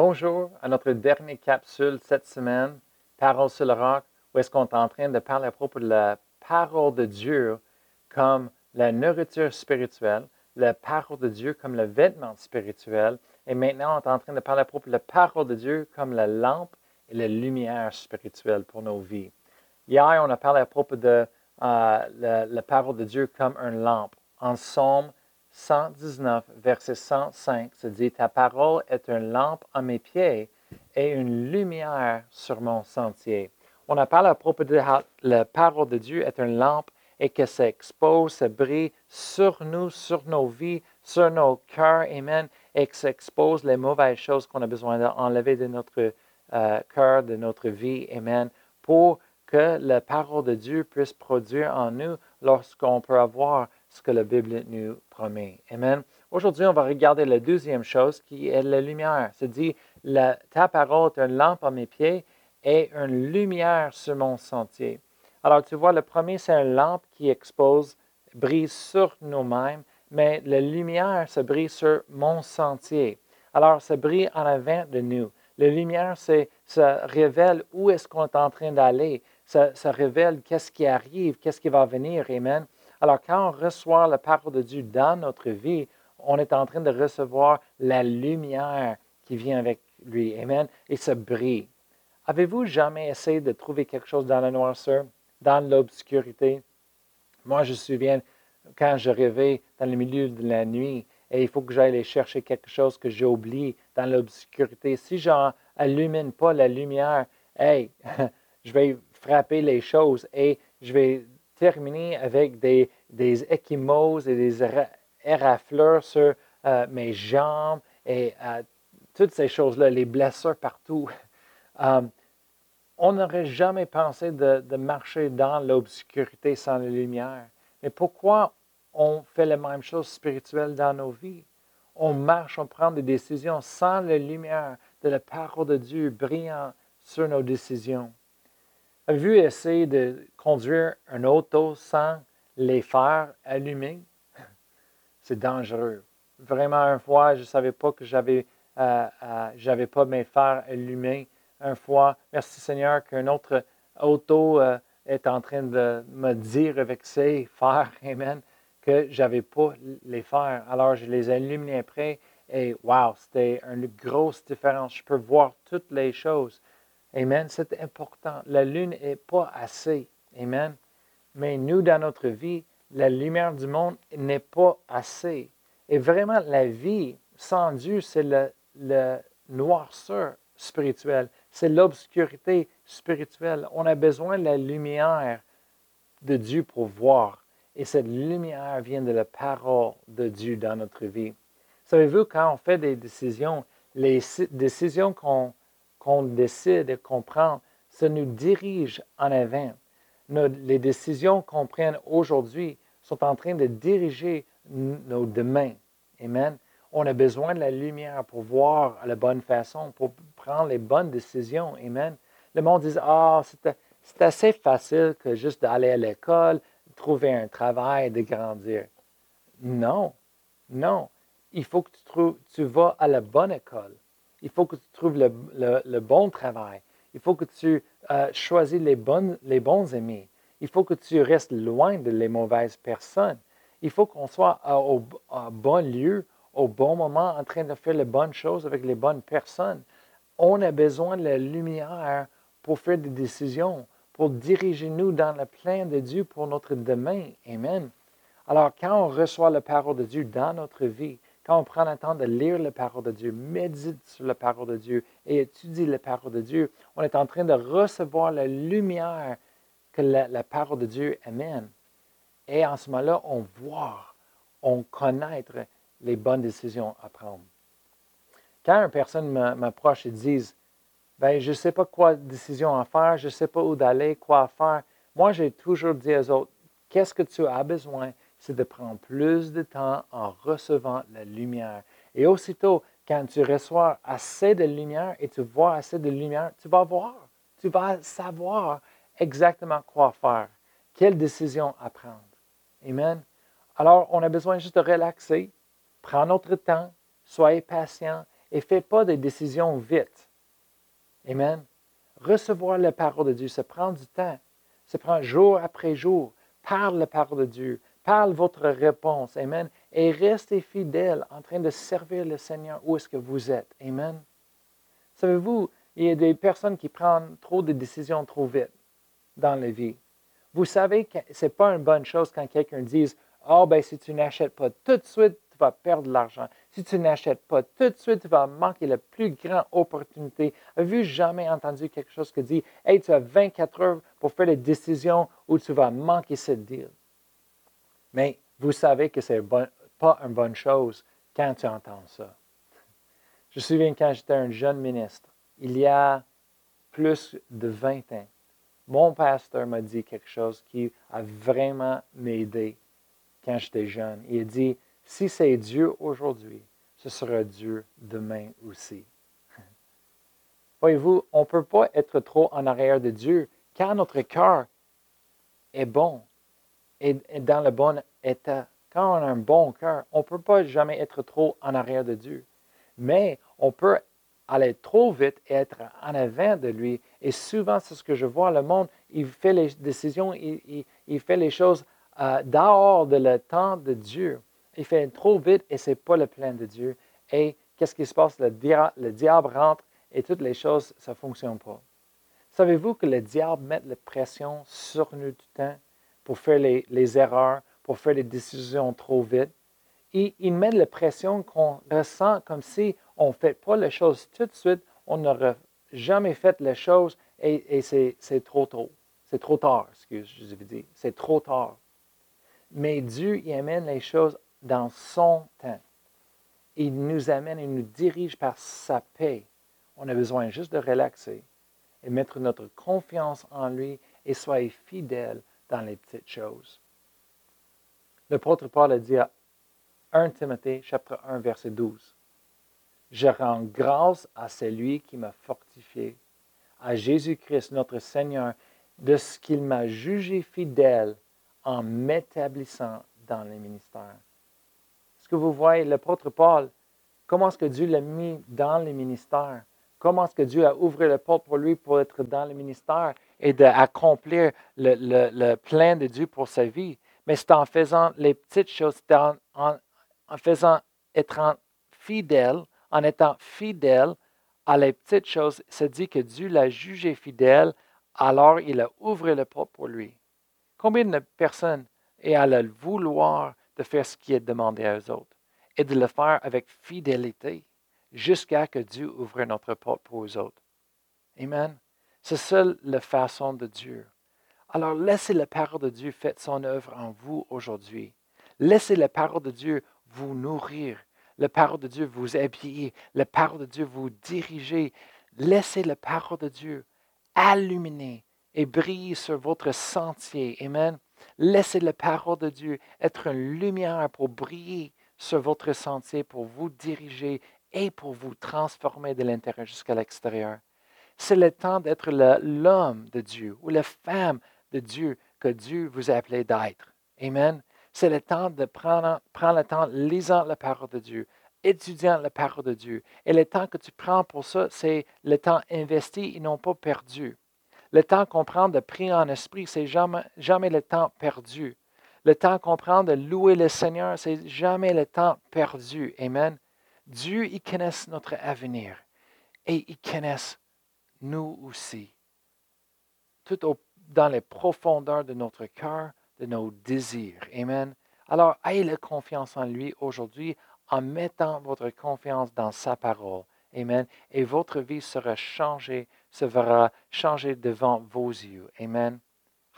Bonjour à notre dernière capsule cette semaine, Parole sur le roc, où est-ce qu'on est en train de parler à propos de la parole de Dieu comme la nourriture spirituelle, la parole de Dieu comme le vêtement spirituel, et maintenant on est en train de parler à propos de la parole de Dieu comme la lampe et la lumière spirituelle pour nos vies. Hier, on a parlé à propos de euh, la, la, parole de Dieu comme une lampe. En Somme 119, verset 105, se dit, Ta parole est une lampe à mes pieds et une lumière sur mon sentier. On a parlé à propos de la parole de Dieu est une lampe et que ça expose, brille sur nous, sur nos vies, sur nos cœurs, Amen, et que ça expose les mauvaises choses qu'on a besoin d'enlever de notre euh, cœur, de notre vie, Amen, pour que la parole de Dieu puisse produire en nous lorsqu'on peut avoir ce que la Bible nous promet. Amen. Aujourd'hui, on va regarder la deuxième chose qui est la lumière. C'est dit, la, ta parole est une lampe à mes pieds et une lumière sur mon sentier. Alors, tu vois, le premier, c'est une lampe qui expose, brille sur nous-mêmes, mais la lumière se brille sur mon sentier. Alors, ça brille en avant de nous. La lumière, c'est, ça révèle où est-ce qu'on est en train d'aller. Ça, ça révèle qu'est-ce qui arrive, qu'est-ce qui va venir. Amen. Alors, quand on reçoit la parole de Dieu dans notre vie, on est en train de recevoir la lumière qui vient avec lui. Amen. Et ça brille. Avez-vous jamais essayé de trouver quelque chose dans la noirceur, dans l'obscurité? Moi, je me souviens quand je rêvais dans le milieu de la nuit et il faut que j'aille chercher quelque chose que j'ai oublié dans l'obscurité. Si je n'allumine pas la lumière, hey, je vais frapper les choses et je vais terminer avec des, des échymoses et des érafleurs sur euh, mes jambes et euh, toutes ces choses-là, les blessures partout. Euh, on n'aurait jamais pensé de, marcher dans l'obscurité sans la lumière. Mais pourquoi on fait la même chose spirituelle dans nos vies? On marche, on prend des décisions sans la lumière de la parole de Dieu brillant sur nos décisions. Avez-vous essayé de conduire un auto sans les phares allumés? C'est dangereux. Vraiment, une fois, je ne savais pas que j'avais euh, euh pas mes phares allumés. Une fois, merci Seigneur, qu'un autre auto euh, est en train de me dire avec ses phares, Amen, que je n'avais pas les phares. Alors, je les ai après et wow, c'était une grosse différence. Je peux voir toutes les choses. Amen. C'est important. La lune n'est pas assez. Amen. Mais nous, dans notre vie, la lumière du monde n'est pas assez. Et vraiment, la vie sans Dieu, c'est le, le noirceur spirituel. C'est l'obscurité spirituelle. On a besoin de la lumière de Dieu pour voir. Et cette lumière vient de la parole de Dieu dans notre vie. Savez-vous, quand on fait des décisions, les décisions qu'on qu'on décide et qu'on prend, ça nous dirige en avant. Les décisions qu'on prend aujourd'hui sont en train de diriger nos demain. Amen. On a besoin de la lumière pour voir la bonne façon, pour prendre les bonnes décisions. Amen. Le monde dit Ah, c'est assez facile que juste d'aller à l'école, trouver un travail, de grandir. Non, non. Il faut que tu, trouves, tu vas à la bonne école. Il faut que tu trouves le, bon travail. Il faut que tu euh, choisisses les, les bons amis. Il faut que tu restes loin de les mauvaises personnes. Il faut qu'on soit au, bon lieu, au bon moment, en train de faire les bonnes choses avec les bonnes personnes. On a besoin de la lumière pour faire des décisions, pour diriger nous dans le plein de Dieu pour notre demain. Amen. Alors, quand on reçoit la parole de Dieu dans notre vie, quand on prend le temps de lire la parole de Dieu, médite sur la parole de Dieu et étudie la parole de Dieu, on est en train de recevoir la lumière que la, parole de Dieu amène. Et en ce moment-là, on voit, on connaît les bonnes décisions à prendre. Quand une personne m'approche et dit ben, je ne sais pas quoi décision à faire, je ne sais pas où d'aller, quoi faire, moi, j'ai toujours dit aux autres, qu'est-ce que tu as besoin? C'est de prendre plus de temps en recevant la lumière. Et aussitôt, quand tu reçois assez de lumière et tu vois assez de lumière, tu vas voir, tu vas savoir exactement quoi faire, quelle décision à prendre. Amen. Alors, on a besoin juste de relaxer, prendre notre temps, soyez patient et ne fais pas des décisions vite. Amen. Recevoir la parole de Dieu, ça prend du temps. Ça prend jour après jour. Parle la parole de Dieu. Parle votre réponse. Amen. Et restez fidèle en train de servir le Seigneur où est-ce que vous êtes. Amen. Savez-vous, il y a des personnes qui prennent trop de décisions trop vite dans la vie. Vous savez que ce n'est pas une bonne chose quand quelqu'un dit Oh, ben, si tu n'achètes pas tout de suite, tu vas perdre de l'argent. Si tu n'achètes pas tout de suite, tu vas manquer la plus grande opportunité. Avez-vous jamais entendu quelque chose qui dit Hey, tu as 24 heures pour faire les décisions où tu vas manquer cette deal? Mais vous savez que ce n'est pas une bonne chose quand tu entends ça. Je me souviens quand j'étais un jeune ministre, il y a plus de 20 ans, mon pasteur m'a dit quelque chose qui a vraiment m'aidé quand j'étais jeune. Il a dit, si c'est Dieu aujourd'hui, ce sera Dieu demain aussi. Voyez-vous, on ne peut pas être trop en arrière de Dieu quand notre cœur est bon et dans le bon état. Quand on a un bon cœur, on ne peut pas jamais être trop en arrière de Dieu. Mais on peut aller trop vite et être en avant de lui. Et souvent, c'est ce que je vois, le monde, il fait les décisions, il, fait les choses euh, dehors de le temps de Dieu. Il fait trop vite et ce n'est pas le plan de Dieu. Et qu'est-ce qui se passe? Le, le diable rentre et toutes les choses, ça ne fonctionne pas. Savez-vous que le diable met la pression sur nous tout le temps? Pour faire les, les erreurs, pour faire les décisions trop vite? Et il met la pression qu'on ressent comme si on ne fait pas les choses tout de suite, on n'aurait jamais fait les choses et, c'est trop tôt. C'est trop tard, excuse, je vous dire. C'est trop tard. Mais Dieu y amène les choses dans son temps. Il nous amène et nous dirige par sa paix. On a besoin juste de relaxer et mettre notre confiance en lui et soyez fidèles dans les petites choses. L'apôtre Paul a dit à 1 Timothée chapitre 1 verset 12. Je rends grâce à celui qui m'a fortifié, à Jésus-Christ notre Seigneur, de ce qu'il m'a jugé fidèle en m'établissant dans les ministères. Est-ce que vous voyez l'apôtre Paul, comment est-ce que Dieu l'a mis dans les ministères? Comment est-ce que Dieu a ouvert la porte pour lui pour être dans le ministère et d'accomplir le, le, plan de Dieu pour sa vie? Mais c'est en faisant les petites choses, c'est en, en, faisant être fidèle en étant fidèle à les petites choses, ça dit que Dieu l'a jugé fidèle, alors il a ouvert le porte pour lui. Combien de personnes est à le vouloir de faire ce qui est demandé à autres et de le faire avec fidélité jusqu'à que Dieu ouvre notre porte pour eux autres? Amen. C'est seule la façon de Dieu. Alors laissez la parole de Dieu faire son œuvre en vous aujourd'hui. Laissez la parole de Dieu vous nourrir la parole de Dieu vous habiller, la parole de Dieu vous diriger. Laissez la parole de Dieu illuminer et briller sur votre sentier. Amen. Laissez la parole de Dieu être une lumière pour briller sur votre sentier, pour vous diriger et pour vous transformer de l'intérieur jusqu'à l'extérieur. C'est le temps d'être l'homme de Dieu ou la femme de Dieu que Dieu vous a appelé d'être. Amen. C'est le temps de prendre, prendre le temps lisant la parole de Dieu, étudiant la parole de Dieu. Et le temps que tu prends pour ça, c'est le temps investi et non pas perdu. Le temps qu'on prend de prier en esprit, c'est jamais, jamais le temps perdu. Le temps qu'on prend de louer le Seigneur, c'est jamais le temps perdu. Amen. Dieu, il connaît notre avenir et il connaît nous aussi. Tout dans les profondeurs de notre cœur, de nos désirs. Amen. Alors, ayez la confiance en lui aujourd'hui en mettant votre confiance dans sa parole. Amen. Et votre vie sera changée, sera changée devant vos yeux. Amen.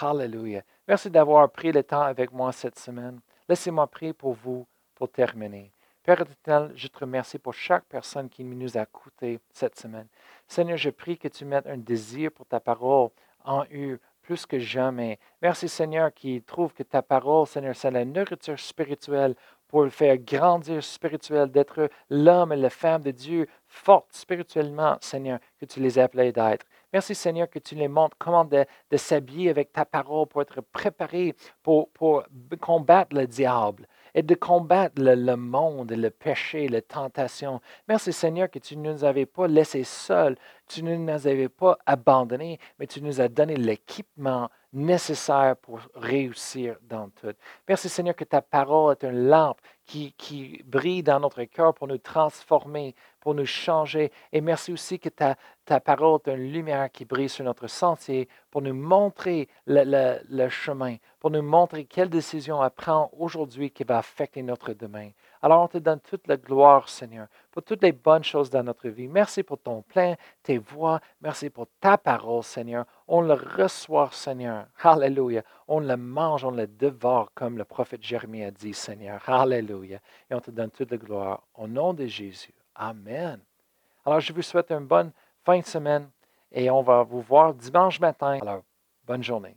Hallelujah. Merci d'avoir pris le temps avec moi cette semaine. Laissez-moi prier pour vous pour terminer. Père éternel, je te remercie pour chaque personne qui nous a écouté cette semaine. Seigneur, je prie que tu mettes un désir pour ta parole en eux plus que jamais. Merci Seigneur qui trouve que ta parole, Seigneur, c'est la nourriture spirituelle pour le faire grandir spirituel, d'être l'homme et la femme de Dieu forte spirituellement, Seigneur, que tu les as appelés d'être. Merci Seigneur que tu les montres comment de, s'habiller avec ta parole pour être préparé pour combattre le diable et de combattre le, monde, le péché, la tentation. Merci Seigneur que tu ne nous avais pas laissés seuls, tu ne nous avais pas abandonnés, mais tu nous as donné l'équipement nécessaire pour réussir dans tout. Merci Seigneur que ta parole est une lampe qui, qui brille dans notre cœur pour nous transformer, pour nous changer. Et merci aussi que ta, ta parole est une lumière qui brille sur notre sentier pour nous montrer le, le, le chemin, pour nous montrer quelle décision à prendre aujourd'hui qui va affecter notre demain. Alors on te donne toute la gloire, Seigneur, pour toutes les bonnes choses dans notre vie. Merci pour ton plein, tes voix. Merci pour ta parole, Seigneur. On le reçoit, Seigneur. Alléluia. On le mange, on le dévore, comme le prophète Jérémie a dit, Seigneur. Alléluia. Et on te donne toute la gloire. Au nom de Jésus. Amen. Alors, je vous souhaite une bonne fin de semaine et on va vous voir dimanche matin. Alors, bonne journée.